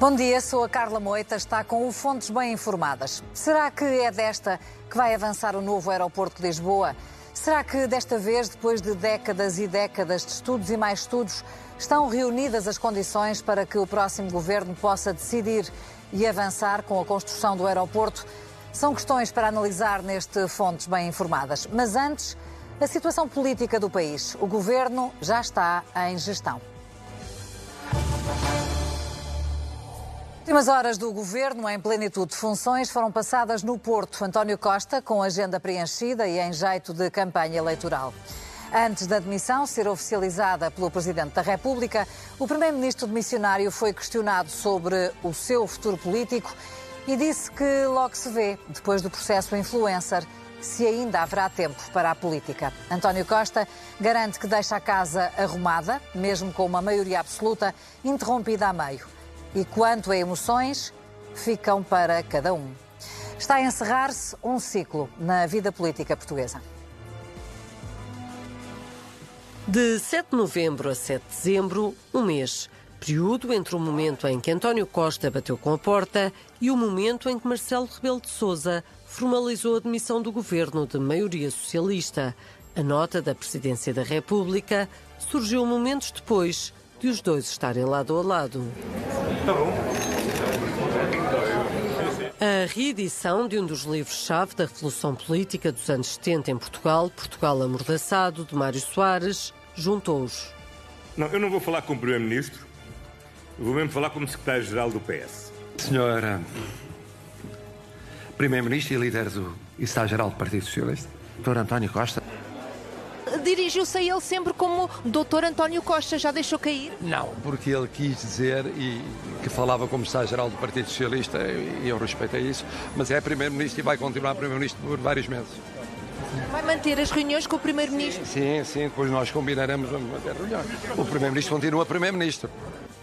Bom dia, sou a Carla Moita, está com o Fontes Bem Informadas. Será que é desta que vai avançar o novo aeroporto de Lisboa? Será que desta vez, depois de décadas e décadas de estudos e mais estudos, estão reunidas as condições para que o próximo governo possa decidir e avançar com a construção do aeroporto? São questões para analisar neste Fontes Bem Informadas. Mas antes, a situação política do país. O governo já está em gestão. Últimas horas do governo, em plenitude de funções, foram passadas no Porto. António Costa, com agenda preenchida e em jeito de campanha eleitoral. Antes da demissão ser oficializada pelo Presidente da República, o Primeiro-Ministro de Missionário foi questionado sobre o seu futuro político e disse que logo se vê, depois do processo influencer, se ainda haverá tempo para a política. António Costa garante que deixa a casa arrumada, mesmo com uma maioria absoluta, interrompida a meio e quanto a emoções, ficam para cada um. Está a encerrar-se um ciclo na vida política portuguesa. De 7 de novembro a 7 de dezembro, um mês. Período entre o momento em que António Costa bateu com a porta e o momento em que Marcelo Rebelo de Sousa formalizou a demissão do governo de maioria socialista. A nota da Presidência da República surgiu momentos depois de os dois estarem lado a lado. Tá bom. A reedição de um dos livros-chave da Revolução Política dos anos 70 em Portugal, Portugal Amordaçado, de Mário Soares, juntou-os. Não, eu não vou falar como Primeiro-Ministro, vou mesmo falar como Secretário-Geral do PS. Senhora Primeiro-Ministro e líder do Estado-Geral do Partido Socialista, Dr. António Costa, dirigiu-se a ele sempre como Dr. António Costa. Já deixou cair? Não, porque ele quis dizer e que falava como Estado-Geral do Partido Socialista e eu respeitei isso, mas é Primeiro-Ministro e vai continuar Primeiro-Ministro por vários meses. Vai manter as reuniões com o Primeiro-Ministro? Sim, sim, depois nós combinaremos vamos manter reuniões. O Primeiro-Ministro continua Primeiro-Ministro.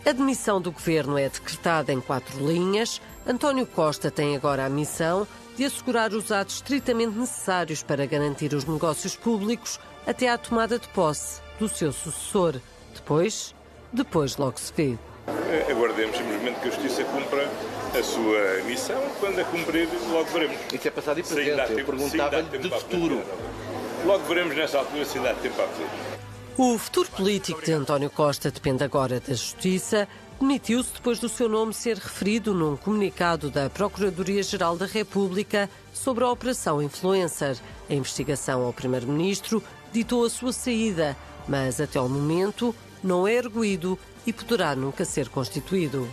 A demissão do governo é decretada em quatro linhas. António Costa tem agora a missão de assegurar os atos estritamente necessários para garantir os negócios públicos até à tomada de posse do seu sucessor. Depois, depois logo se vê. Eh, aguardemos simplesmente que a Justiça cumpra a sua missão. Quando a cumprir, logo veremos. Isso é passado e presente. Eu perguntava-lhe de futuro. Logo veremos nessa altura se dá tempo a fazer. O futuro político de António Costa depende agora da Justiça. Demitiu-se depois do seu nome ser referido num comunicado da Procuradoria-Geral da República sobre a Operação Influencer. A investigação ao Primeiro-Ministro ditou a sua saída, mas até ao momento não é erguido e poderá nunca ser constituído.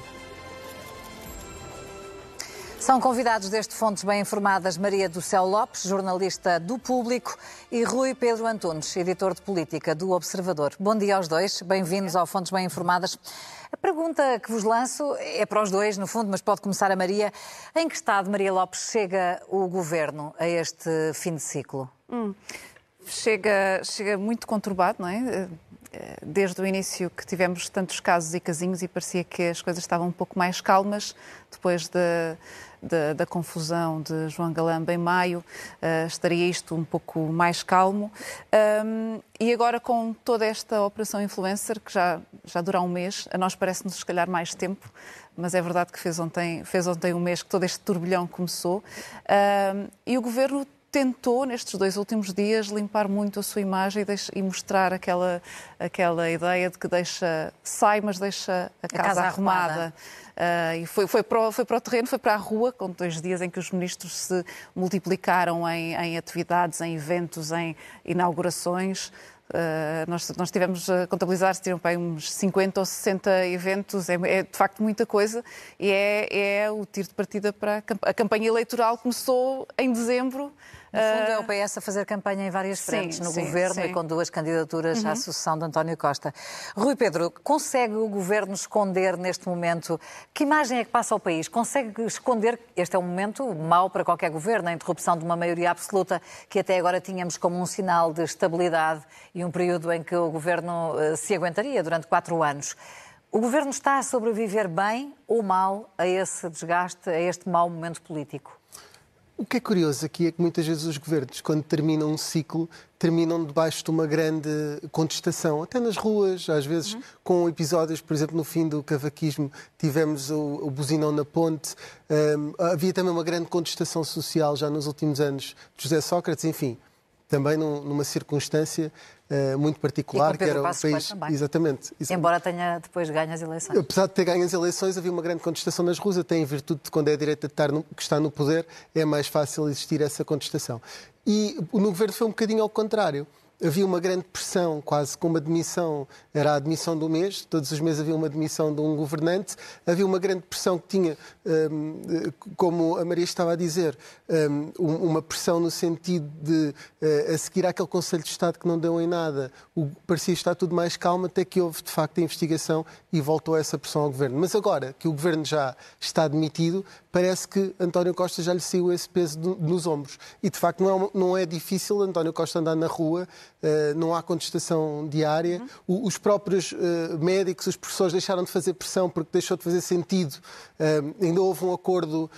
São convidados deste Fontes Bem Informadas Maria do Céu Lopes, jornalista do Público, e Rui Pedro Antunes, editor de política do Observador. Bom dia aos dois, bem-vindos ao Fontes Bem Informadas. A pergunta que vos lanço é para os dois, no fundo, mas pode começar a Maria. Em que estado, Maria Lopes, chega o governo a este fim de ciclo? Hum, chega, chega muito conturbado, não é? desde o início que tivemos tantos casos e casinhos e parecia que as coisas estavam um pouco mais calmas depois de, de, da confusão de João Galamba em maio, uh, estaria isto um pouco mais calmo. Um, e agora com toda esta operação influencer, que já, já dura um mês, a nós parece-nos se calhar mais tempo, mas é verdade que fez ontem, fez ontem um mês que todo este turbilhão começou. Um, e o governo tentou, nestes dois últimos dias, limpar muito a sua imagem e, deixa, e, mostrar aquela, aquela ideia de que deixa, sai, mas deixa a casa, a casa arrumada. arrumada. Uh, e foi, foi, para o, foi para o terreno, foi para a rua, com dois dias em que os ministros se multiplicaram em, em atividades, em eventos, em inaugurações. Uh, nós, nós tivemos a contabilizar, se tiram para uns 50 ou 60 eventos, é, é, de facto muita coisa e é, é o tiro de partida para a, a campanha eleitoral. Começou em dezembro, no fundo, é o ah, PS a fazer campanha em várias frentes, sim, no sim, governo sim. e com duas candidaturas uhum. à sucessão de António Costa. Rui Pedro, consegue o governo esconder neste momento? Que imagem é que passa ao país? Consegue esconder? Este é um momento mau para qualquer governo, a interrupção de uma maioria absoluta que até agora tínhamos como um sinal de estabilidade e um período em que o governo eh, se aguentaria durante quatro anos. O governo está a sobreviver bem ou mal a esse desgaste, a este mau momento político? O que é curioso aqui é que muitas vezes os governos, quando terminam um ciclo, terminam debaixo de uma grande contestação, até nas ruas, às vezes uhum. com episódios, por exemplo, no fim do cavaquismo, tivemos o, o buzinão na ponte, um, havia também uma grande contestação social já nos últimos anos de José Sócrates, enfim, também num, numa circunstância uh, muito particular, que era o país. Exatamente, exatamente, Embora tenha depois ganho as eleições. Apesar de ter ganho as eleições, havia uma grande contestação nas ruas, até em virtude de quando é a direita que está no poder, é mais fácil existir essa contestação. E no governo foi um bocadinho ao contrário havia uma grande pressão, quase como uma demissão, era a admissão do mês, todos os meses havia uma demissão de um governante, havia uma grande pressão que tinha, hum, como a Maria estava a dizer, hum, uma pressão no sentido de, eh, a seguir àquele Conselho de Estado que não deu em nada, parecia estar tudo mais calmo, até que houve de facto a investigação e voltou essa pressão ao governo. Mas agora que o governo já está demitido, parece que António Costa já lhe saiu esse peso nos ombros. E de facto não é, não é difícil António Costa andar na rua, não há contestação diária. Uhum. Os próprios uh, médicos, os professores deixaram de fazer pressão porque deixou de fazer sentido. Uh, ainda houve um acordo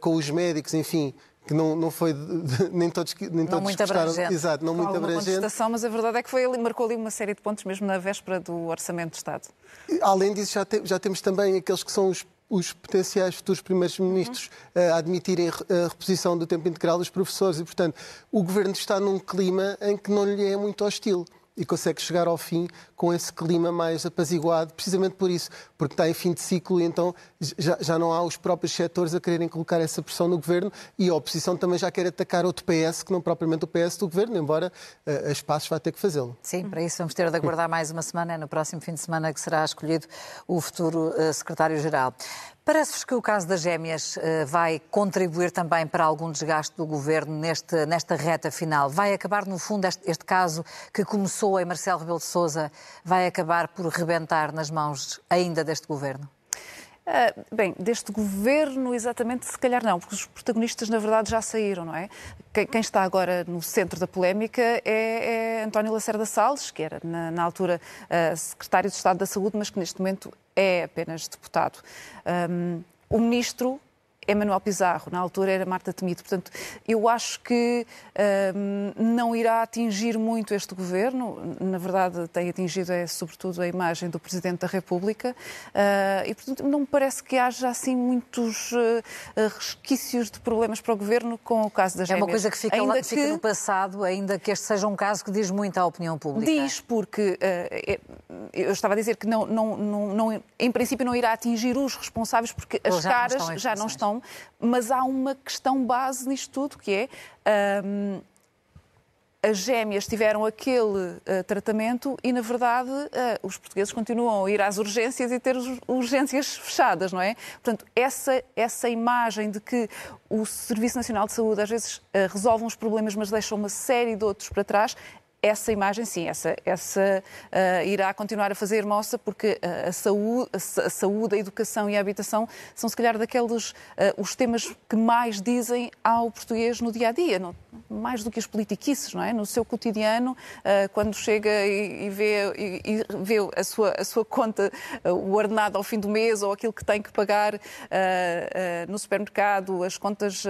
com os médicos, enfim que não, não foi de, nem todos nem não todos muito gostaram, abrangente. exato, não muito abrangente. contestação, mas a verdade é que foi ele marcou ali uma série de pontos mesmo na véspera do orçamento de Estado. Além disso, já, te, já temos também aqueles que são os os potenciais futuros primeiros ministros uhum. a admitirem a reposição do tempo integral dos professores e, portanto, o governo está num clima em que não lhe é muito hostil e consegue chegar ao fim com esse clima mais apaziguado, precisamente por isso, porque está em fim de ciclo e então já, já não há os próprios setores a quererem colocar essa pressão no governo e a oposição também já quer atacar outro PS, que não propriamente o PS do governo, embora uh, a espaços vá ter que fazê-lo. Sim, para isso vamos ter de aguardar mais uma semana, é no próximo fim de semana que será escolhido o futuro uh, secretário-geral. Parece-vos que o caso das gêmeas uh, vai contribuir também para algum desgaste do governo neste, nesta reta final? Vai acabar, no fundo, este, este caso que começou em Marcelo Rebelo de Sousa, vai acabar por rebentar nas mãos ainda deste governo? Uh, bem, deste governo, exatamente, se calhar não, porque os protagonistas, na verdade, já saíram, não é? Quem, quem está agora no centro da polémica é, é António Lacerda Salles, que era, na, na altura, uh, secretário de Estado da Saúde, mas que neste momento é apenas deputado. Um, o ministro é Manuel Pizarro, na altura era Marta Temido. Portanto, eu acho que um, não irá atingir muito este governo. Na verdade, tem atingido, é, sobretudo, a imagem do Presidente da República. Uh, e, portanto, não me parece que haja assim muitos uh, resquícios de problemas para o governo com o caso das gêmeas. É uma coisa que fica, lá, que fica, no passado, ainda que este seja um caso que diz muito à opinião pública. Diz, porque uh, eu estava a dizer que não, não, não, não, em princípio não irá atingir os responsáveis, porque as caras já não estão mas há uma questão base nisto tudo, que é. Um, as gêmeas tiveram aquele uh, tratamento e, na verdade, uh, os portugueses continuam a ir às urgências e ter urgências fechadas, não é? Portanto, essa, essa imagem de que o Serviço Nacional de Saúde às vezes uh, resolve uns problemas, mas deixa uma série de outros para trás, essa imagem, sim, essa, essa uh, irá continuar a fazer moça, porque uh, a, saúde, a, saúde, a educação e a habitação são, se calhar, daqueles uh, os temas que mais dizem ao português no dia a dia, não, mais do que as politiquices, não é? No seu cotidiano, quando chega e, e vê, e, e, vê a, sua, a sua conta, o ordenado ao fim do mês ou aquilo que tem que pagar no supermercado, as contas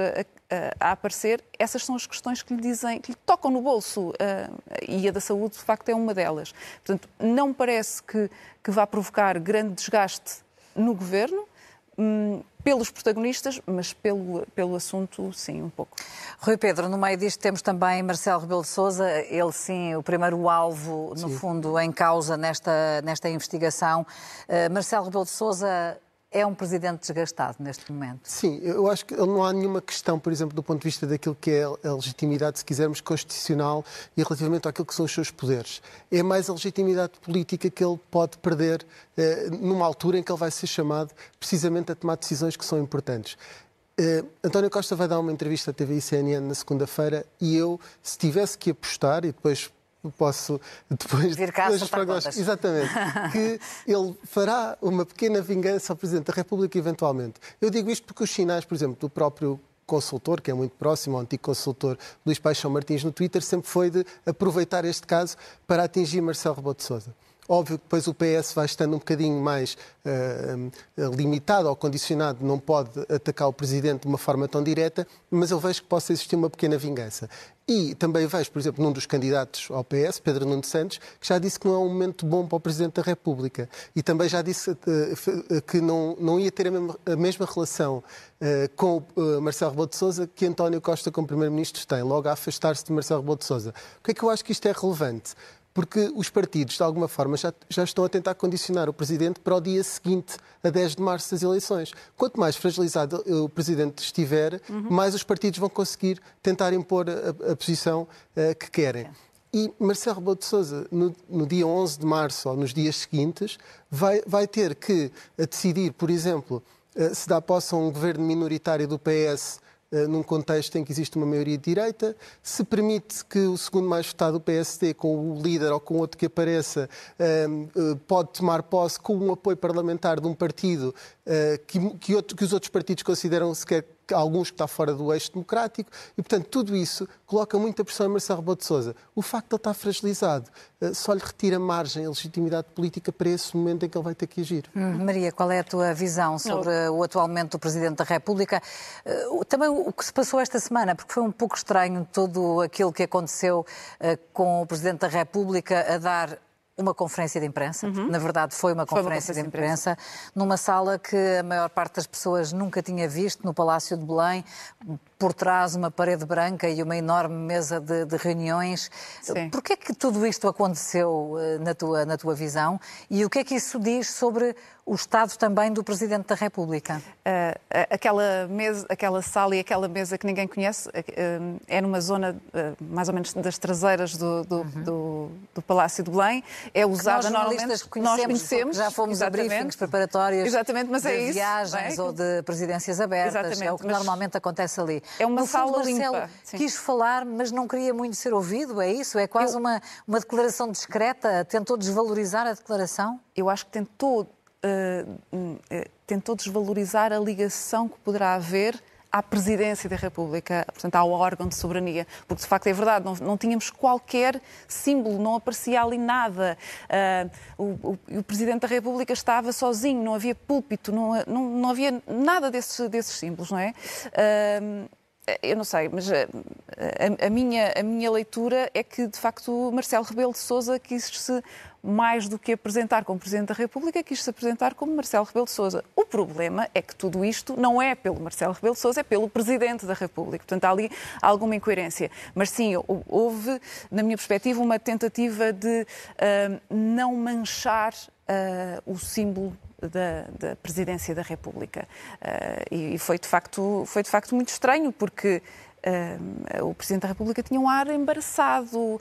a aparecer, essas são as questões que lhe dizem, que lhe tocam no bolso e a da saúde, de facto, é uma delas. Portanto, não parece que, que vá provocar grande desgaste no governo. Hum, pelos protagonistas, mas pelo, pelo assunto, sim, um pouco. Rui Pedro, no meio disto temos também Marcelo Rebelo de Sousa, ele sim, o primeiro alvo, no sim. fundo, em causa nesta, nesta investigação. Uh, Marcelo Rebelo de Sousa é um presidente desgastado neste momento? Sim, eu acho que não há nenhuma questão, por exemplo, do ponto de vista daquilo que é a legitimidade, se quisermos, constitucional e relativamente àquilo que são os seus poderes. É mais a legitimidade política que ele pode perder eh, numa altura em que ele vai ser chamado precisamente a tomar decisões que são importantes. Uh, António Costa vai dar uma entrevista à TV e CNN na segunda-feira e eu, se tivesse que apostar, e depois posso depois, Vir cá depois exatamente que ele fará uma pequena vingança ao Presidente da República eventualmente. Eu digo isto porque os sinais, por exemplo, do próprio consultor, que é muito próximo ao antigo consultor Luís Paixão Martins no Twitter, sempre foi de aproveitar este caso para atingir Marcelo Rebelo de Sousa. Óbvio que depois o PS vai estando um bocadinho mais uh, limitado ou condicionado, não pode atacar o Presidente de uma forma tão direta, mas eu vejo que possa existir uma pequena vingança. E também vejo, por exemplo, num dos candidatos ao PS, Pedro Nuno Santos, que já disse que não é um momento bom para o Presidente da República. E também já disse uh, que não, não ia ter a mesma, a mesma relação uh, com Marcelo Rebelo de Sousa que António Costa como Primeiro-Ministro tem, logo a afastar-se de Marcelo Rebelo de Sousa. Por que é que eu acho que isto é relevante? Porque os partidos, de alguma forma, já, já, estão a tentar condicionar o Presidente para o dia seguinte, a 10 de março das eleições. Quanto mais fragilizado o Presidente estiver, uhum. mais os partidos vão conseguir tentar impor a, a posição uh, que querem. E Marcelo Rebelo de Sousa, no, no, dia 11 de março ou nos dias seguintes, vai, vai ter que decidir, por exemplo, uh, se dá posse a um governo minoritário do PS eh, num contexto em que existe uma maioria de direita, se permite que o segundo mais votado, o PSD, com o líder ou com outro que apareça, eh, eh, pode tomar posse com um apoio parlamentar de um partido que, os outros partidos consideram sequer alguns que está fora do eixo democrático, e, portanto, tudo isso coloca muita pressão em Marcelo Rebelo de Sousa. O facto de ele estar fragilizado eh, só lhe retira margem, a legitimidade política para esse momento em que ele vai ter que agir. Hum, Maria, qual é a tua visão sobre Não. o atual momento do Presidente da República? Eh, também o que se passou esta semana, porque foi um pouco estranho todo aquilo que aconteceu eh, com o Presidente da República a dar uma conferência de imprensa. Uhum. Na verdade, foi uma, foi conferência, uma conferência de imprensa, imprensa, numa sala que a maior parte das pessoas nunca tinha visto, no Palácio de Belém, por trás uma parede branca e uma enorme mesa de, de reuniões. Por que é que tudo isto aconteceu eh, na tua, na tua visão e o que é que isso diz sobre o estado também do Presidente da República? Uh, aquela, mesa, aquela sala e aquela mesa que ninguém conhece uh, é numa zona uh, mais ou menos das traseiras do, do, uhum. do, do Palácio de Belém. É usada normalmente. Nós conhecemos. Já fomos exatamente. a briefings preparatórios exatamente, mas é de isso, viagens é? ou de presidências abertas. Exatamente, é o que mas... normalmente acontece ali. É uma no sala fundo, Marcelo limpa. Sim. quis falar, mas não queria muito ser ouvido, é isso? É quase eu... uma, uma declaração discreta? Tentou desvalorizar a declaração? Eu acho que tentou, uh, tentou desvalorizar a ligação que poderá haver à presidência da República, portanto, ao órgão de soberania, porque de facto é verdade, não, não tínhamos qualquer símbolo, não aparecia ali nada. Uh, o, o, o, Presidente da República estava sozinho, não havia púlpito, não, não, não havia nada desses, desses símbolos, não é? Uh, eu não sei, mas a, a, a, minha, a minha leitura é que, de facto, Marcelo Rebelo de Sousa quis-se, mais do que apresentar como Presidente da República, quis-se apresentar como Marcelo Rebelo de Sousa. O problema é que tudo isto não é pelo Marcelo Rebelo de Sousa, é pelo Presidente da República. Portanto, há ali alguma incoerência. Mas sim, houve, na minha perspectiva, uma tentativa de uh, não manchar uh, o símbolo da, da presidência da República. Uh, e, e foi, de facto, foi de facto muito estranho, porque Uh, o Presidente da República tinha um ar embaraçado, uh,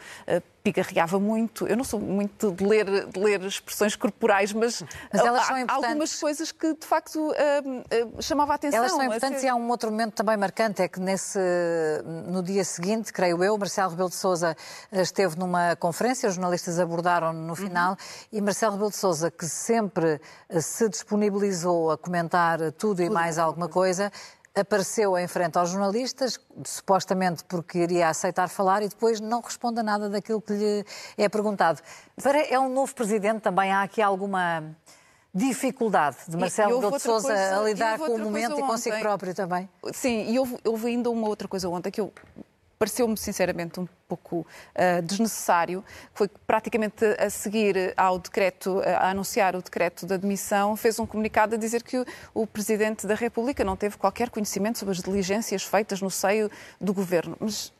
pigarreava muito. Eu não sou muito de ler, de ler expressões corporais, mas, mas são há algumas coisas que de facto uh, chamava a atenção. Elas são importantes assim... e há um outro momento também marcante, é que nesse, no dia seguinte, creio eu, Marcelo Rebelo de Sousa esteve numa conferência, os jornalistas abordaram no final, uhum. e Marcelo Rebelo de Sousa, que sempre se disponibilizou a comentar tudo e mais alguma coisa, apareceu em frente aos jornalistas, supostamente porque iria aceitar falar, e depois não responde a nada daquilo que lhe é perguntado. É um novo presidente também? Há aqui alguma dificuldade de Marcelo Rebelo de Sousa coisa, a lidar com o momento e consigo próprio também? Sim, e houve, houve ainda uma outra coisa ontem que eu pareceu-me sinceramente um pouco uh, desnecessário, foi praticamente a seguir ao decreto, a anunciar o decreto de admissão, fez um comunicado a dizer que o, o Presidente da República não teve qualquer conhecimento sobre as diligências feitas no seio do Governo. Mas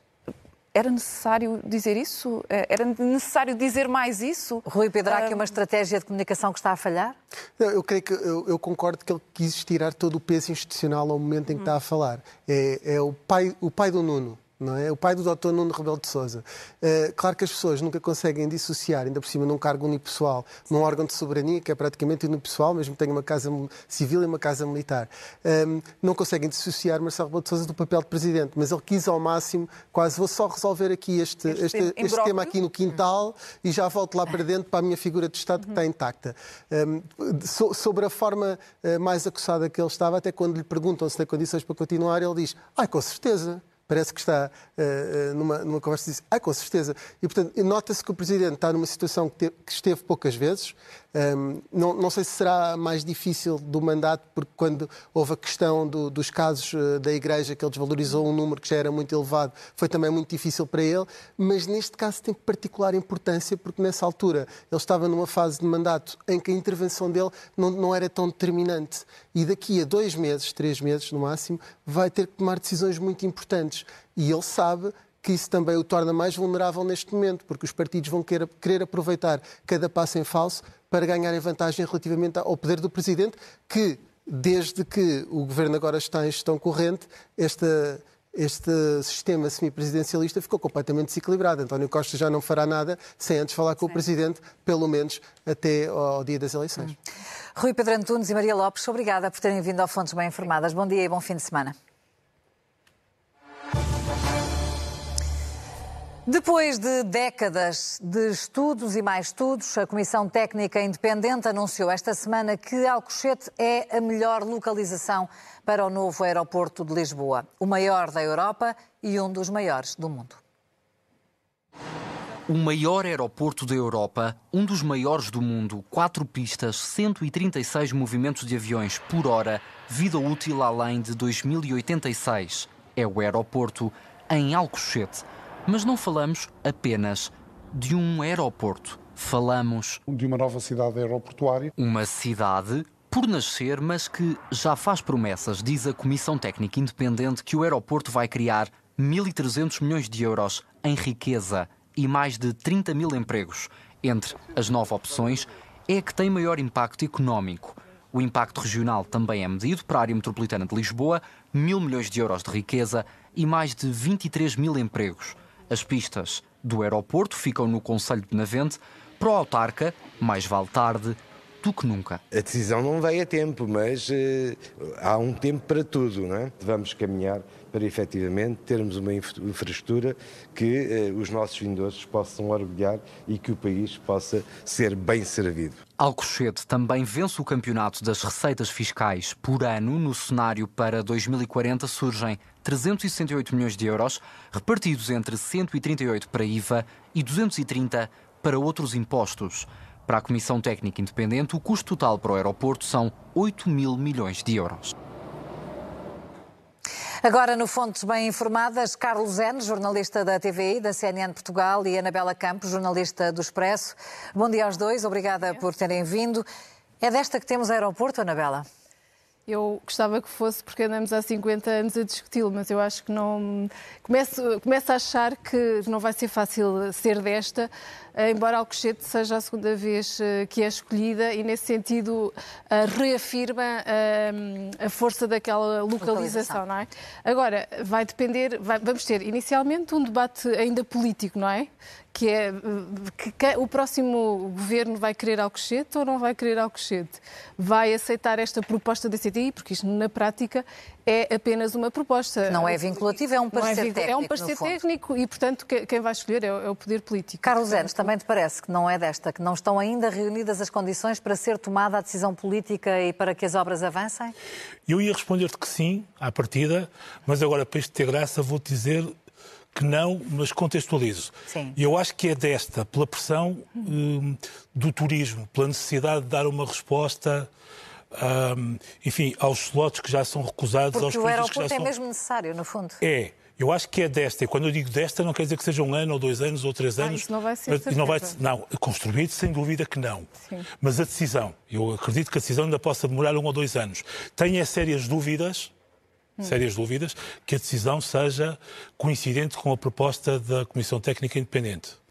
era necessário dizer isso? Eh, era necessário dizer mais isso? Rui Pedro, há aqui uma estratégia de comunicação que está a falhar? Eu creio que eu, eu, concordo que ele quis tirar todo o peso institucional ao momento em que está a falar. É, é o, pai, o pai do Nuno não é? O pai do Dr. Nuno Rebelo de Sousa. Uh, claro que as pessoas nunca conseguem dissociar, ainda por cima num cargo unipessoal, num órgão de soberania que é praticamente unipessoal, mesmo que tenha uma casa civil e uma casa militar. Um, ehm, não conseguem dissociar Marcelo Rebelo de Sousa do papel de presidente, mas ele quis ao máximo, quase vou só resolver aqui este, este, este, este tema aqui no quintal e já volto lá para dentro para a minha figura de Estado que está intacta. Um, ehm, so, sobre a forma uh, mais acossada que ele estava, até quando lhe perguntam se tem condições para continuar, ele diz, ai, com certeza parece que está uh, numa, numa conversa e diz, ah, com certeza. E, portanto, nota-se que o Presidente está numa situação que, te, que esteve poucas vezes, um, não, não, sei se será mais difícil do mandato, porque quando houve a questão do, dos casos uh, da Igreja, que ele desvalorizou um número que já era muito elevado, foi também muito difícil para ele, mas neste caso tem particular importância, porque nessa altura ele estava numa fase de mandato em que a intervenção dele não, não era tão determinante. E daqui a dois meses, três meses no máximo, vai ter que tomar decisões muito importantes. E ele sabe que isso também o torna mais vulnerável neste momento, porque os partidos vão querer aproveitar cada passo em falso para ganharem vantagem relativamente ao poder do Presidente, que, desde que o Governo agora está em gestão corrente, esta, este sistema semipresidencialista ficou completamente desequilibrado. António Costa já não fará nada sem antes falar com Sim. o Presidente, pelo menos até ao dia das eleições. Hum. Rui Pedro Antunes e Maria Lopes, obrigada por terem vindo ao Fontes Bem Informadas. Bom dia e bom fim de semana. Depois de décadas de estudos e mais estudos, a Comissão Técnica Independente anunciou esta semana que Alcochete é a melhor localização para o novo aeroporto de Lisboa, o maior da Europa e um dos maiores do mundo. O maior aeroporto da Europa, um dos maiores do mundo, quatro pistas, 136 movimentos de aviões por hora, vida útil além de 2086. É o aeroporto em Alcochete mas não falamos apenas de um aeroporto. Falamos de uma nova cidade aeroportuária. Uma cidade por nascer, mas que já faz promessas, diz a Comissão Técnica Independente, que o aeroporto vai criar 1.300 milhões de euros em riqueza e mais de 30 mil empregos. Entre as nove opções, é a que tem maior impacto económico. O impacto regional também é medido para a área metropolitana de Lisboa, mil milhões de euros de riqueza e mais de 23 mil empregos. As pistas do aeroporto ficam no Conselho de Navente. Para o autarca, mais vale tarde do que nunca. A decisão não veio a tempo, mas uh, há um tempo para tudo, não é? Vamos caminhar para efetivamente termos uma infraestrutura que uh, os nossos vindores possam orgulhar e que o país possa ser bem servido. Alcochete também vence o campeonato das receitas fiscais por ano. No cenário para 2040 surgem 368 milhões de euros, repartidos entre 138 para IVA e 230 para outros impostos. Para a Comissão Técnica Independente, o custo total para o aeroporto são 8 mil milhões de euros. Agora, no Fontes Bem Informadas, Carlos N., jornalista da TVI, da CNN Portugal, e Anabela Campos, jornalista do Expresso. Bom dia aos dois, obrigada por terem vindo. É desta que temos aeroporto, Anabela? Eu gostava que fosse, porque andamos há 50 anos a discuti-lo, mas eu acho que não. Começo, começo a achar que não vai ser fácil ser desta, eh, embora Alcochete seja a segunda vez eh, que é escolhida e, nesse sentido, eh, reafirma a força daquela localização, não é? Agora, vai depender. Vai, vamos ter inicialmente um debate ainda político, não é? Que é que, que, o próximo governo vai querer Alcochete ou não vai querer Alcochete? Vai aceitar esta proposta da CTI? Porque isto, na prática, é apenas uma proposta. Não é vinculativa, é um parecer é técnico. É um parecer técnico e, portanto, quem vai escolher é, é o poder político. Carlos Enes, também te parece que não é desta, que não estão ainda reunidas as condições para ser tomada a decisão política e para que as obras avancem? Eu ia responder-te que sim, à partida, mas agora, para isto ter graça, vou-te dizer que não, mas contextualizo. Sim. Eu acho que é desta, pela pressão um, do turismo, pela necessidade de dar uma resposta. Um, enfim, aos slots que já são recusados, Porque aos o aeroporto que já é são... mesmo necessário, no fundo. É. Eu acho que é desta. E quando eu digo desta, não quer dizer que seja um ano, ou dois anos, ou três anos. Ah, isso não vai ser. Mas, não, vai, não, construído, sem dúvida que não. Sim. Mas a decisão, eu acredito que a decisão ainda possa demorar um ou dois anos. Tenho é sérias dúvidas Hum. Sérias dúvidas, que a decisão seja coincidente com a proposta da Comissão Técnica Independente.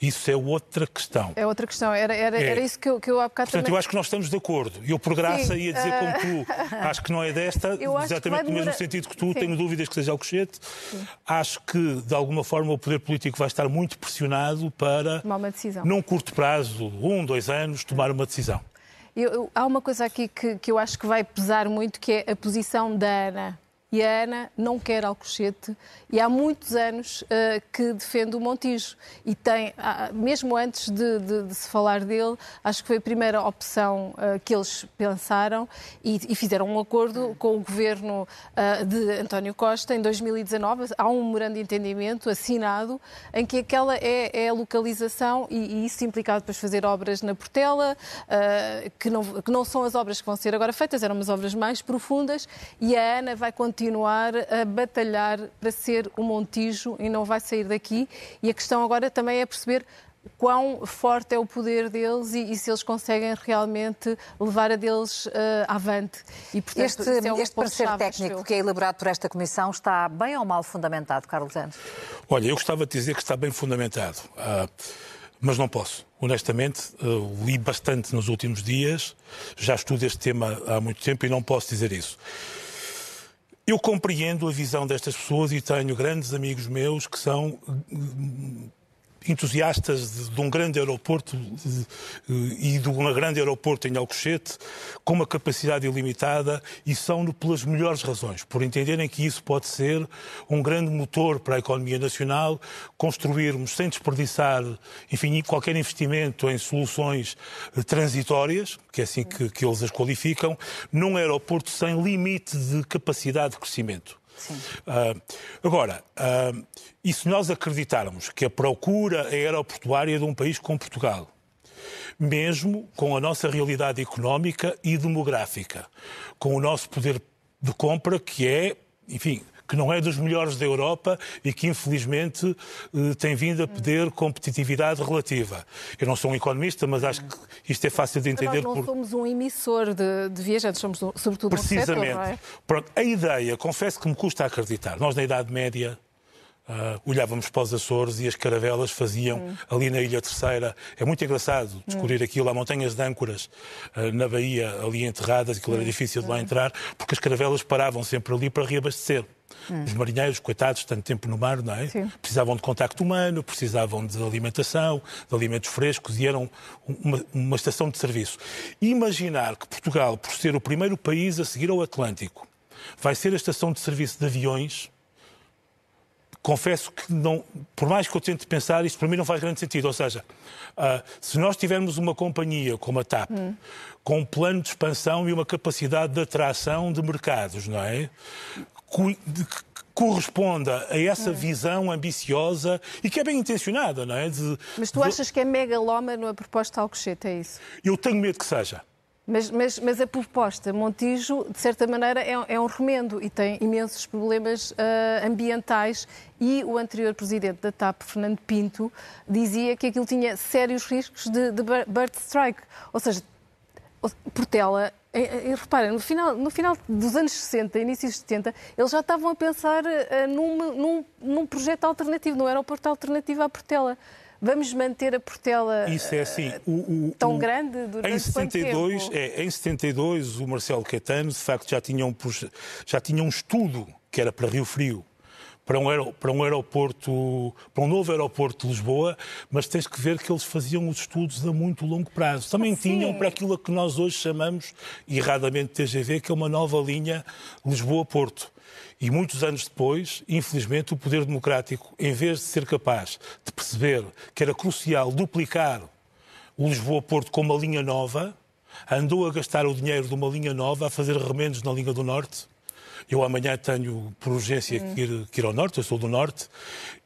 Isso é outra questão. É outra questão. Era, era, é. era isso que eu, que eu há bocado Portanto, também... eu acho que nós estamos de acordo. Eu, por graça, Sim. ia dizer como tu. Acho que não é desta, exatamente no mesmo sentido que tu. Sim. Tenho dúvidas que seja o cochete. Acho que, de alguma forma, o poder político vai estar muito pressionado para, uma decisão. num curto prazo, um, dois anos, tomar uma decisão. Eu, eu, há uma coisa aqui que, que eu acho que vai pesar muito, que é a posição da ANA e a Ana não quer Alcochete. E há muitos anos uh, que defende o Montijo. E tem, uh, mesmo antes de, de, de, se falar dele, acho que foi a primeira opção uh, que eles pensaram e, e, fizeram um acordo com o governo eh, de António Costa em 2019. Há um memorando de entendimento assinado em que aquela é, é a localização e, e, isso implicava depois fazer obras na Portela, que, não, que não são as obras que vão ser agora feitas, eram umas obras mais profundas. E a Ana vai continuar continuar a batalhar para ser o Montijo e não vai sair daqui. E a questão agora também é perceber quão forte é o poder deles e, e se eles conseguem realmente levar a deles uh, avante. E, portanto, este é um este parecer técnico que é elaborado por esta Comissão está bem ou mal fundamentado, Carlos Santos? Olha, eu gostava de dizer que está bem fundamentado, uh, mas não posso. Honestamente, uh, li bastante nos últimos dias, já estudo este tema há muito tempo e não posso dizer isso. Eu compreendo a visão destas pessoas e tenho grandes amigos meus que são entusiastas de, de um grande aeroporto de, e de um grande aeroporto em Alcochete com uma capacidade ilimitada e são pelas melhores razões, por entenderem que isso pode ser um grande motor para a economia nacional, construirmos sem desperdiçar, enfim, qualquer investimento em soluções eh, transitórias, que é assim que, que eles as qualificam, num aeroporto sem limite de capacidade de crescimento. Uh, agora, uh, e se nós acreditarmos que a procura aeroportuária de um país como Portugal, mesmo com a nossa realidade económica e demográfica, com o nosso poder de compra, que é, enfim, que não é dos melhores da Europa e que, infelizmente, eh, tem vindo a perder competitividade relativa. Eu não sou um economista, mas acho que isto é fácil de entender. Nós não por... somos um emissor de, de viajantes, somos sobretudo Precisamente. um setor, é? Pronto, a ideia, confesso que me custa acreditar. Nós, na Idade Média, Uh, olhávamos para os Açores e as caravelas faziam hum. ali na Ilha Terceira. É muito engraçado descobrir hum. aquilo. Há montanhas de âncoras uh, na Bahia, ali enterradas, aquilo hum. era difícil de lá entrar, porque as caravelas paravam sempre ali para reabastecer. Hum. Os marinheiros, coitados, tanto tempo no mar, não é? Sim. Precisavam de contacto humano, precisavam de alimentação, de alimentos frescos e eram uma, uma estação de serviço. imaginar que Portugal, por ser o primeiro país a seguir ao Atlântico, vai ser a estação de serviço de aviões confesso que não, por mais que eu tente pensar, isto para mim não faz grande sentido. Ou seja, uh, se nós tivermos uma companhia como a TAP, hum. com um plano de expansão e uma capacidade de atração de mercados, não é? Corresponda a essa hum. visão ambiciosa e que é bem intencionada, não é? De, Mas tu achas de... que é megalómano a proposta Alcochete, é isso? Eu tenho medo que seja. Mas, mas, mas, a proposta Montijo, de certa maneira, é, é um remendo e tem imensos problemas uh, ambientais. E o anterior presidente da TAP, Fernando Pinto, dizia que aquilo tinha sérios riscos de, de bird strike. Ou seja, Portela e, e, reparem, no final, no final dos anos 60, inícios de 70, eles já estavam a pensar uh, num, num, num projeto alternativo, num aeroporto alternativo à Portela. Vamos manter a Portela Isso é assim, o, o, tão o, grande durante em 72, é, Em 72, o Marcelo Caetano, de facto, já tinha, um, já tinha um estudo que era para Rio Frio, para um, para um aeroporto, para um novo aeroporto de Lisboa, mas tens que ver que eles faziam os estudos a muito longo prazo. Também Sim. tinham para aquilo que nós hoje chamamos, erradamente, TGV, que é uma nova linha Lisboa-Porto. E muitos anos depois, infelizmente, o poder democrático, em vez de ser capaz de perceber que era crucial duplicar o Lisboa-Porto com uma linha nova, andou a gastar o dinheiro de uma linha nova a fazer remendos na linha do Norte. Eu amanhã tenho por urgência que ir, que ir ao Norte, eu sou do Norte,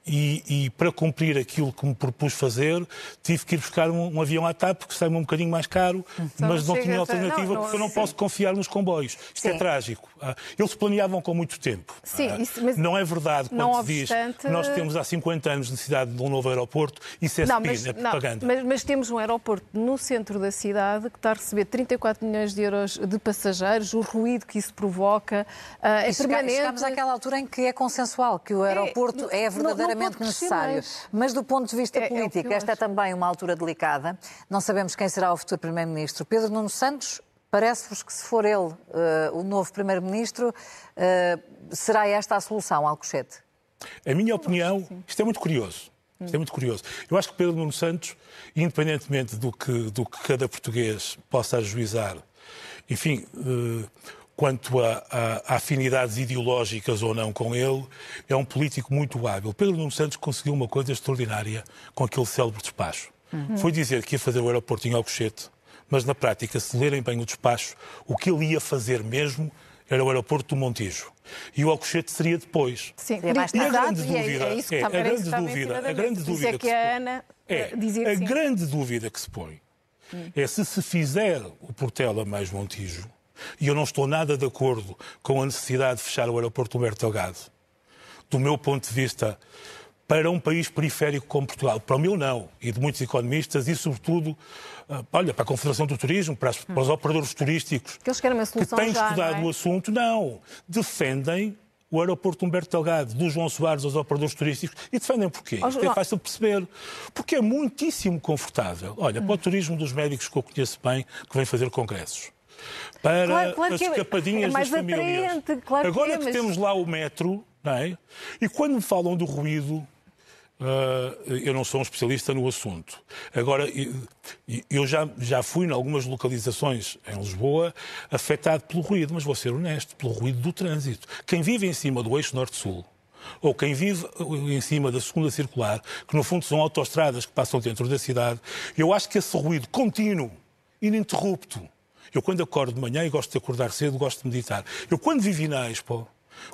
e, e, para cumprir aquilo que me propus fazer, tive que ir buscar um, um avião à TAP, que sai-me um bocadinho mais caro, então, mas não tinha alternativa, não, não, porque eu não sim. posso confiar nos comboios. Isto é sim. é trágico. Ah, eles planeavam com muito tempo. Sim, ah, isso, mas não é verdade quando se diz que nós temos há 50 anos necessidade de um novo aeroporto. Isso é não, mas, é propaganda. Mas, mas, temos um aeroporto no centro da cidade que está a receber 34 milhões de euros de passageiros, o ruído que isso provoca uh, é permanente. Chegamos àquela altura em que é consensual, que o é, aeroporto é, é verdadeiramente necessário. Mas do ponto de vista é, é político, é esta é também uma altura delicada. Não sabemos quem será o futuro Primeiro-Ministro. Pedro Nuno Santos, parece-vos que se for ele uh, o novo Primeiro-Ministro, uh, será esta a solução, Alcochete? A minha opinião, isto é muito curioso. Isto é muito curioso. Eu acho que Pedro Nuno Santos, independentemente do que, do que cada português possa ajuizar, enfim, uh, quanto a, a, a, afinidades ideológicas ou não com ele, é um político muito hábil. Pedro Nuno Santos conseguiu uma coisa extraordinária com aquele célebre despacho. Uhum. Foi dizer que ia fazer o aeroporto em Alcochete, mas na prática, se lerem bem o despacho, o que ele ia fazer mesmo era o aeroporto do Montijo. E o Alcochete seria depois. Sim, e, mais e a grande dúvida, é, é, é a grande dúvida, a grande dúvida que, que a Ana é, eh, dizia a sim. grande dúvida que se põe hum. é se se fizer o Portela mais Montijo, e eu não estou nada de acordo com a necessidade de fechar o aeroporto Humberto Delgado. Do meu ponto de vista, para um país periférico como Portugal. Para o meu, não. E de muitos economistas e, sobretudo, uh, olha, para a Confederação do Turismo, para, as, para os operadores turísticos que, eles querem uma solução que têm já, estudado é? o assunto, não. Defendem o aeroporto Humberto Delgado, do João Soares aos operadores turísticos. E defendem porquê? Isto é fácil de perceber. Porque é muitíssimo confortável. Olha, para o turismo dos médicos que eu conheço bem, que vêm fazer congressos. Para claro, claro as é escapadinhas é das famílias. Claro Agora que, é, que temos lá o metro, não é? E quando me falam do ruído, Uh, eu não sou um especialista no assunto. Agora, eu já, já fui em algumas localizações em Lisboa afetado pelo ruído, mas vou ser honesto, pelo ruído do trânsito. Quem vive em cima do eixo norte-sul, ou quem vive em cima da segunda circular, que no fundo são autoestradas que passam dentro da cidade, eu acho que esse ruído contínuo, ininterrupto, eu quando acordo de manhã e gosto de acordar cedo, gosto de meditar. Eu quando vivi na Expo,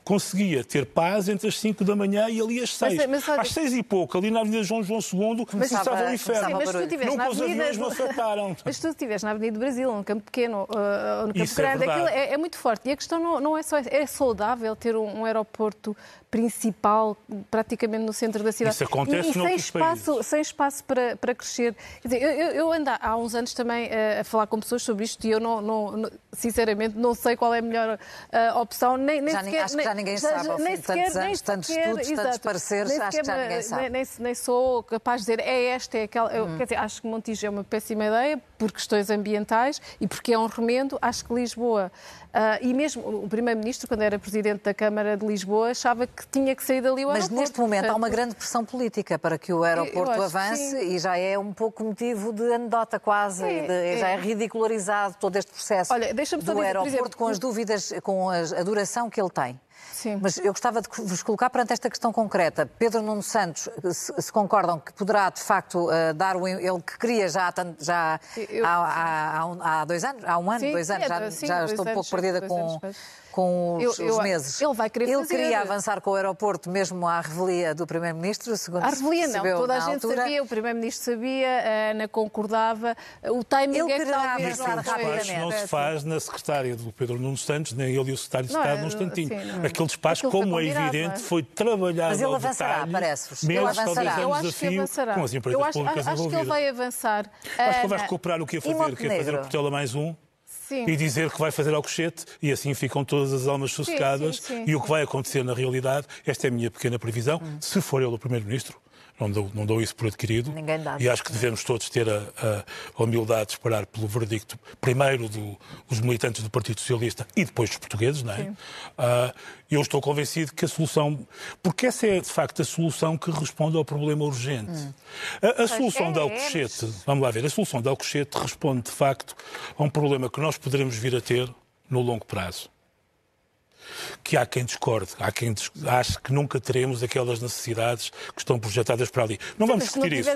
conseguia ter paz entre as 5 da manhã e ali às 6. Mas, mas, às 6 e pouco, ali na Avenida João João II, começava o inferno. Mas tu Nunca na os aviões me afetaram. Mas tu estiveste na Avenida do Brasil, um campo pequeno, uh, no campo Isso é grande, é aquilo é, é, muito forte. E a questão não, não é só é saudável ter um, um aeroporto principal, praticamente no centro da cidade. Isso acontece e, e sem espaço, sem espaço para, para crescer. Quer dizer, eu, eu ando há uns anos também a, a falar com pessoas sobre isto e eu não, não, sinceramente não sei qual é a melhor uh, opção. Nem, nem sequer, acho que já ninguém já, sabe, nem sequer, tantos anos, tantos estudos, tantos pareceres, acho que já ninguém sabe. Nem, sou capaz de dizer é esta, é aquela. Quer dizer, acho que Montijo é uma péssima ideia por questões ambientais e porque é um remendo. Acho que Lisboa Uh, e mesmo o Primeiro-Ministro, quando era Presidente da Câmara de Lisboa, achava que tinha que sair dali o Mas aeroporto. neste momento há uma grande pressão política para que o aeroporto avance e já é um pouco motivo de anedota quase, é, de, é. já é ridicularizado todo este processo Olha, do dizer, aeroporto exemplo, com as dúvidas, com a duração que ele tem. Sim. Mas eu gostava de vos colocar perante esta questão concreta. Pedro Nuno Santos, se, se concordam que poderá, de facto, uh, dar o ele que queria já, já eu, há, há, há, há, dois anos, há um ano, sim, dois anos, é, já, sim, já estou um pouco perdida com, com os, eu, eu, os, meses. Ele vai querer Ele fazer. queria avançar com o aeroporto mesmo à revelia do Primeiro-Ministro, segundo À revelia não, toda a gente altura. sabia, o Primeiro-Ministro sabia, a Ana concordava, o timing ele é que talvez avançar rapidamente. não se faz na secretária do Pedro Nuno Santos, nem ele e o secretário de Estado é, num instantinho. Sim, Aquele despacho, como é evidente, foi trabalhado Mas ele avançará, parece-vos. Ele avançará. Eu acho que avançará. Com as empresas eu acho, públicas acho que ele vai avançar. Acho que ele vai recuperar o que ia fazer, que ia fazer o Portela mais um. Sim. e dizer que vai fazer ao cochete e assim ficam todas as almas sossegadas. Sim, sim, e o que vai acontecer na realidade, esta é a minha pequena previsão, hum. se for ele o Primeiro-Ministro, não dou, não dou isso por adquirido. Ninguém dá. E acho que devemos todos ter a, a, humildade de esperar pelo verdicto, primeiro do, dos militantes do Partido Socialista e depois dos portugueses, não é? Uh, eu estou convencido que a solução. Porque essa é, de facto, a solução que responde ao problema urgente. Hum. A, a solução é, da Alcochete, é. vamos lá ver, a solução da Alcochete responde, de facto, a um problema que nós poderemos vir a ter no longo prazo que há quem discorde, há quem ache que nunca teremos aquelas necessidades que estão projetadas para ali. Não vamos discutir isso.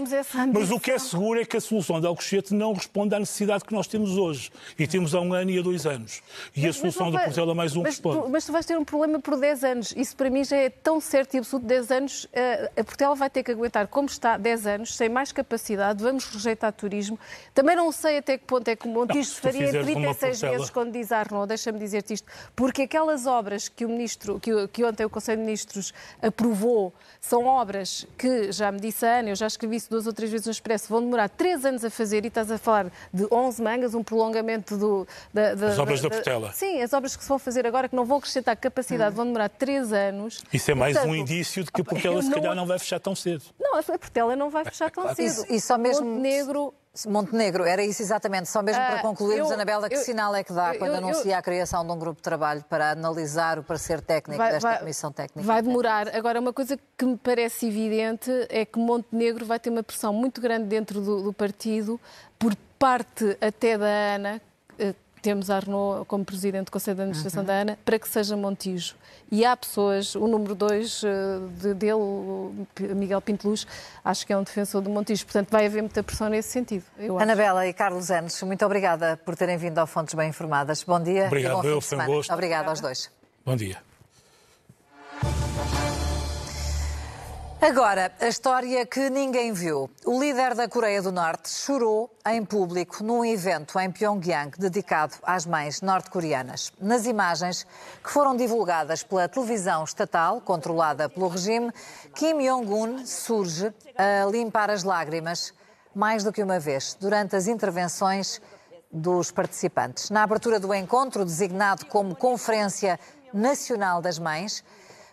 Mas o que é seguro é que a solução de Alcochete não responde à necessidade que nós temos hoje. E temos há um ano e há dois anos. E mas, a solução do Portela mais um mas responde. Tu, mas tu vais ter um problema por 10 anos. Isso para mim já é tão certo e absoluto. 10 anos, eh, a Portela vai ter que aguentar como está 10 anos, sem mais capacidade. Vamos rejeitar turismo. Também não sei até que ponto é que o Montijo faria 36 vezes quando diz Arnaud, deixa-me dizer-te isto. Porque aquelas obras que o ministro, que, que ontem o Conselho de Ministros aprovou, são obras que, já me disse a Ana, eu já escrevi isso duas ou três vezes no Expresso, vão demorar três anos a fazer e estás a falar de 11 mangas, um prolongamento do, da, da, as obras da, da Portela. Sim, as obras que se vão fazer agora, que não vão acrescentar capacidade, hum. vão demorar três anos. Isso é mais Portanto, um indício de que a Portela, se calhar, não vai fechar tão cedo. Não, a Portela não vai fechar tão cedo. E, e só mesmo... Montenegro Montenegro, era isso exatamente. Só mesmo para ah, concluirmos, uh, Anabela, que eu, sinal é que dá eu, quando anuncia a criação de um grupo de trabalho para analisar o parecer técnico vai, desta vai, Comissão Técnica? Vai demorar. Agora, uma coisa que me parece evidente é que Montenegro vai ter uma pressão muito grande dentro do, do partido, por parte até da ANA, eh, temos a Arnaud como presidente do Conselho de Administração uhum. da ANA, para que seja Montijo. E há pessoas, o número 2 de, dele, Miguel Pinteluz, acho que é um defensor do Montijo. Portanto, vai haver muita pressão nesse sentido. Anabela e Carlos Anos, muito obrigada por terem vindo ao Fontes Bem Informadas. Bom dia. Obrigado, eu, foi um gosto. Obrigada aos dois. Bom dia. Agora, a história que ninguém viu. O líder da Coreia do Norte chorou em público num evento em Pyongyang dedicado às mães norte-coreanas. Nas imagens que foram divulgadas pela televisão estatal, controlada pelo regime, Kim Jong-un surge a limpar as lágrimas mais do que uma vez durante as intervenções dos participantes. Na abertura do encontro, designado como Conferência Nacional das Mães,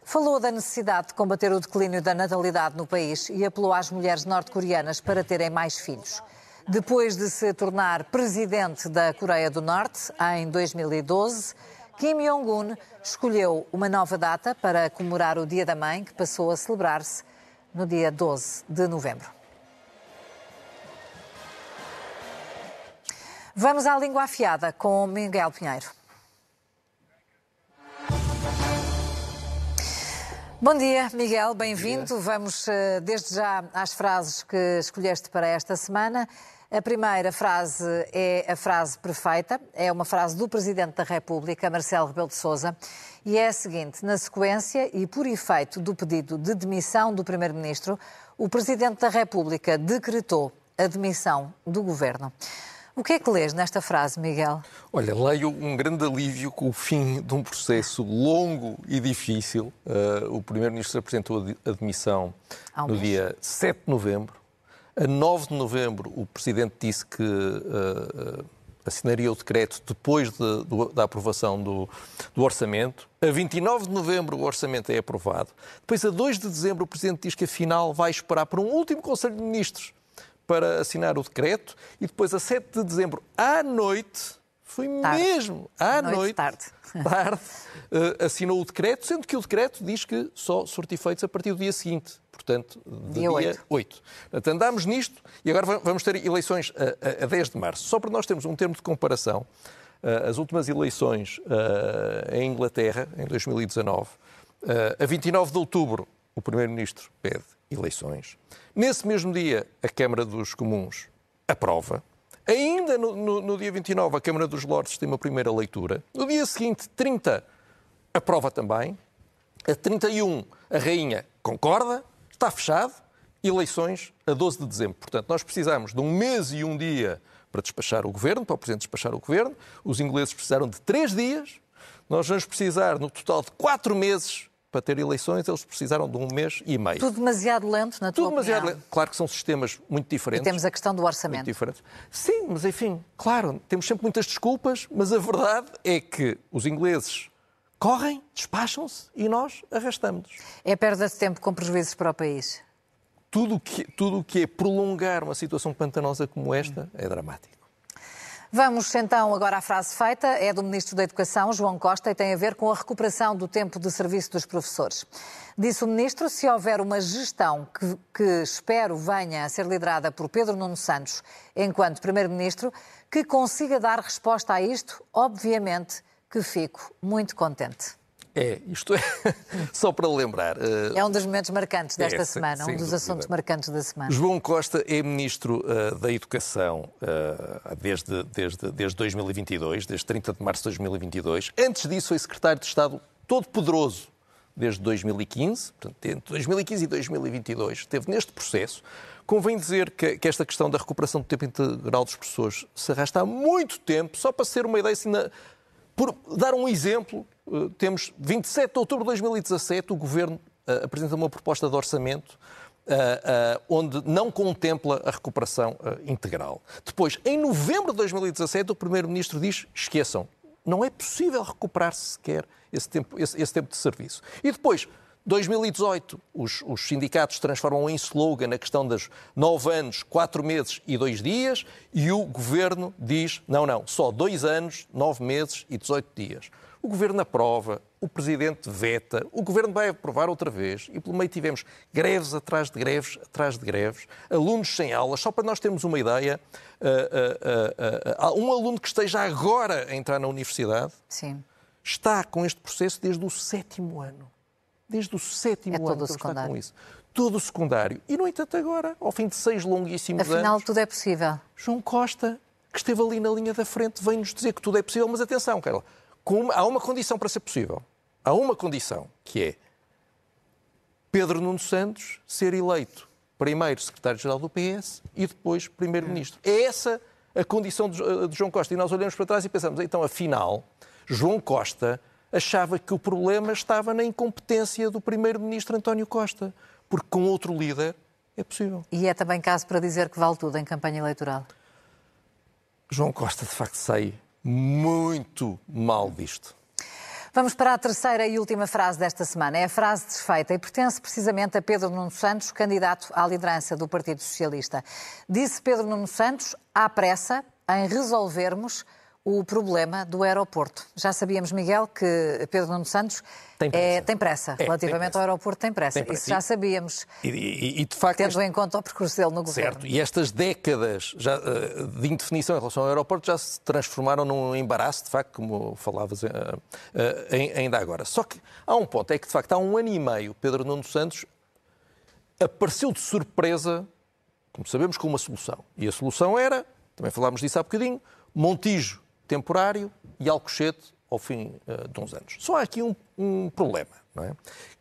Falou da necessidade de combater o declínio da natalidade no país e apelou às mulheres norte-coreanas para terem mais filhos. Depois de se tornar presidente da Coreia do Norte em 2012, Kim Jong-un escolheu uma nova data para comemorar o Dia da Mãe, que passou a celebrar-se no dia 12 de novembro. Vamos à língua afiada com Miguel Pinheiro. Bom dia, Miguel, bem-vindo. Vamos eh, desde já às frases que escolheste para esta semana. A primeira frase é a frase perfeita, é uma frase do Presidente da República, Marcelo Rebelo de Sousa, e é a seguinte: na sequência e por efeito do pedido de demissão do Primeiro-Ministro, o Presidente da República decretou a demissão do Governo. O que é que lês nesta frase, Miguel? Olha, leio um grande alívio com o fim de um processo longo e difícil. Uh, o Primeiro-Ministro apresentou a demissão no mês. dia 7 de novembro. A 9 de novembro, o Presidente disse que uh, assinaria o decreto depois de, do, da aprovação do, do, orçamento. A 29 de novembro, o orçamento é aprovado. Depois, a 2 de dezembro, o Presidente diz que afinal vai esperar por um último Conselho de Ministros para assinar o decreto e depois, a 7 de dezembro, à noite, foi tarde. mesmo à noite, noite tarde, tarde uh, assinou o decreto, sendo que o decreto diz que só sortifeitos a partir do dia seguinte, portanto, dia, dia 8. 8. Portanto, andámos nisto e agora vamos ter eleições a, a, a 10 de março. Só para nós termos um termo de comparação, uh, as últimas eleições uh, em Inglaterra, em 2019, a 29 de outubro, o Primeiro-Ministro pede eleições. Nesse mesmo dia, a Câmara dos Comuns aprova. Ainda no, no, no, dia 29, a Câmara dos Lordes tem uma primeira leitura. No dia seguinte, 30, aprova também. A 31, a Rainha concorda, está fechado. Eleições a 12 de dezembro. Portanto, nós precisamos de um mês e um dia para despachar o governo, para o Presidente despachar o governo. Os ingleses precisaram de três dias. Nós vamos precisar, no total, de quatro meses para ter eleições, eles precisaram de um mês e meio. Tudo demasiado lento, na Tudo demasiado lento. Claro que são sistemas muito diferentes. E temos a questão do orçamento. Muito diferentes. Sim, mas enfim, claro, temos sempre muitas desculpas, mas a verdade é que os ingleses correm, despacham-se e nós arrastamos-nos. É perda de tempo com prejuízos para o país? Tudo que, tudo que é prolongar uma situação pantanosa como esta é dramático. Vamos então agora à frase feita, é do Ministro da Educação, João Costa, e tem a ver com a recuperação do tempo de serviço dos professores. Disse o Ministro, se houver uma gestão que, que espero venha a ser liderada por Pedro Nuno Santos enquanto Primeiro-Ministro, que consiga dar resposta a isto, obviamente que fico muito contente. É, isto é, só para lembrar. Uh, é um dos momentos marcantes desta é, semana, um dos dúvida. assuntos marcantes da semana. João Costa é Ministro uh, da Educação uh, desde, desde, desde 2022, desde 30 de março de 2022. Antes disso, foi Secretário de Estado todo-poderoso desde 2015, portanto, entre 2015 e 2022, esteve neste processo. Convém dizer que, que, esta questão da recuperação do tempo integral dos professores se arrasta há muito tempo, só para ser uma ideia, assim, na, por dar um exemplo, temos 27 de outubro de 2017, o Governo uh, apresenta uma proposta de orçamento uh, uh, onde não contempla a recuperação integral. Depois, em novembro de 2017, o Primeiro-Ministro diz: esqueçam, não é possível recuperar sequer esse tempo, esse, esse tempo de serviço. E depois, 2018, os, os, sindicatos transformam em slogan a questão dos nove anos, quatro meses e dois dias, e o governo diz: não, não, só dois anos, nove meses e 18 dias. O Governo aprova o Presidente veta, o Governo vai aprovar outra vez e pelo meio tivemos greves atrás de greves, atrás de greves, alunos sem aulas, só para nós termos uma ideia, uh, uh, uh, um aluno que esteja agora a entrar na universidade Sim. está com este processo desde o sétimo ano. Desde o sétimo é ano que está com isso. Todo o secundário. E, no entanto, agora, ao fim de seis longuíssimos Afinal, anos... Afinal, tudo é possível. João Costa, que esteve ali na linha da frente, vem-nos dizer que tudo é possível, mas atenção, Carla, há uma condição para ser possível. Há uma condição, que é Pedro Nuno Santos ser eleito primeiro secretário-geral do PS e depois primeiro-ministro. É essa a condição de, de João Costa. E nós olhamos para trás e pensamos, então, afinal, João Costa achava que o problema estava na incompetência do primeiro-ministro António Costa, porque com outro líder é possível. E é também caso para dizer que vale tudo em campanha eleitoral? João Costa, de facto, sai muito mal disto. Vamos para a terceira e última frase desta semana. É a frase desfeita e pertence precisamente a Pedro Nuno Santos, candidato à liderança do Partido Socialista. Disse Pedro Nuno Santos, há pressa em resolvermos o problema do aeroporto. Já sabíamos, Miguel, que Pedro Nuno Santos tem pressa, é, tem pressa. É, relativamente tem pressa. ao aeroporto tem pressa. tem pressa. Isso já sabíamos. E, e, e de facto, tendo este... em conta o percurso dele no governo. Certo, e estas décadas já, eh, de indefinição em relação ao aeroporto já se transformaram num embaraço, de facto, como falavas uh, uh, ainda agora. Só que há um ponto, é que de facto há um ano e meio Pedro Nuno Santos apareceu de surpresa, como sabemos, com uma solução. E a solução era, também falámos disso há bocadinho, Montijo temporário e Alcochete ao fim uh, de uns anos. Só há aqui um, um, problema, não é?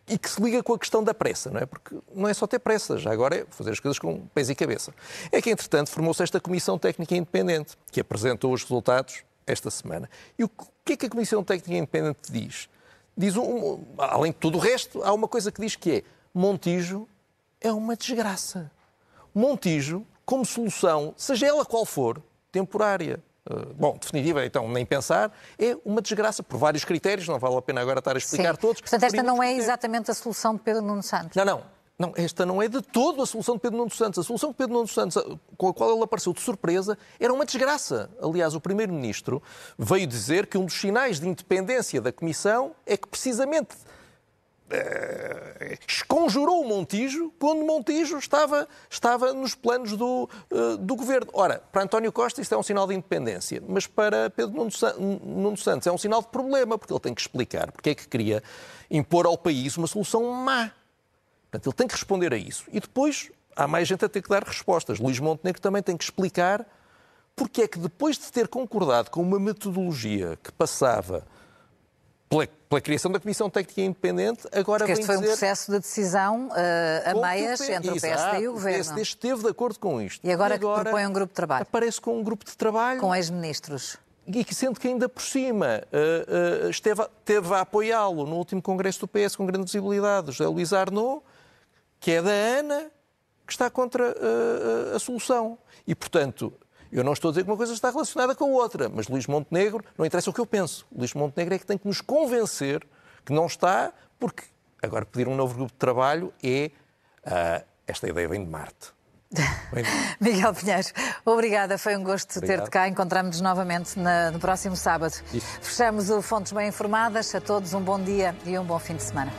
E que se liga com a questão da pressa, não é? Porque não é só ter pressa, já agora é fazer as coisas com pés e cabeça. É que, entretanto, formou-se esta Comissão Técnica Independente, que apresentou os resultados esta semana. E o que é que a Comissão Técnica Independente diz? Diz, um, além de tudo o resto, há uma coisa que diz que é Montijo é uma desgraça. Montijo, como solução, seja ela qual for, temporária, bom, definitiva, então nem pensar, é uma desgraça por vários critérios, não vale a pena agora estar a explicar Sim. todos. Portanto, esta não é exatamente a solução de Pedro Nuno Santos. Não, não. Não, esta não é de todo a solução de Pedro Nuno Santos. A solução de Pedro Nuno Santos, com a qual ele apareceu de surpresa, era uma desgraça. Aliás, o Primeiro-Ministro veio dizer que um dos sinais de independência da Comissão é que, precisamente, uh, esconjurou o Montijo quando Montijo estava, estava nos planos do, uh, do governo. Ora, para António Costa isto é um sinal de independência, mas para Pedro Nuno, Nuno Santos é um sinal de problema, porque ele tem que explicar porque é que queria impor ao país uma solução má. Portanto, ele tem que responder a isso. E depois há mais gente a ter que dar respostas. Luís Montenegro também tem que explicar porque é que depois de ter concordado com uma metodologia que passava pela, pela, criação da Comissão Técnica Independente, agora Porque este foi dizer... um processo de decisão uh, a meias entre o PSD e o Governo. O PSD esteve de acordo com isto. E agora, e agora propõe um grupo de trabalho. Aparece com um grupo de trabalho... Com ex-ministros. E sendo que ainda por cima uh, uh, esteve, esteve a apoiá-lo no último congresso do PS com grande visibilidade, José Luís Arnaud, que é da ANA, que está contra a solução. E, portanto, eu não estou a dizer que uma coisa está relacionada com a outra, mas Luís Montenegro, não interessa o que eu penso. Luís Montenegro é que tem que nos convencer que não está, porque agora pedir um novo grupo de trabalho é. Uh, esta ideia vem de Marte. Miguel Pinheiro, obrigada, foi um gosto ter-te cá. Encontramos-nos novamente na, no próximo sábado. Isso. Fechamos o Fontes Bem Informadas. A todos um bom dia e um bom fim de semana.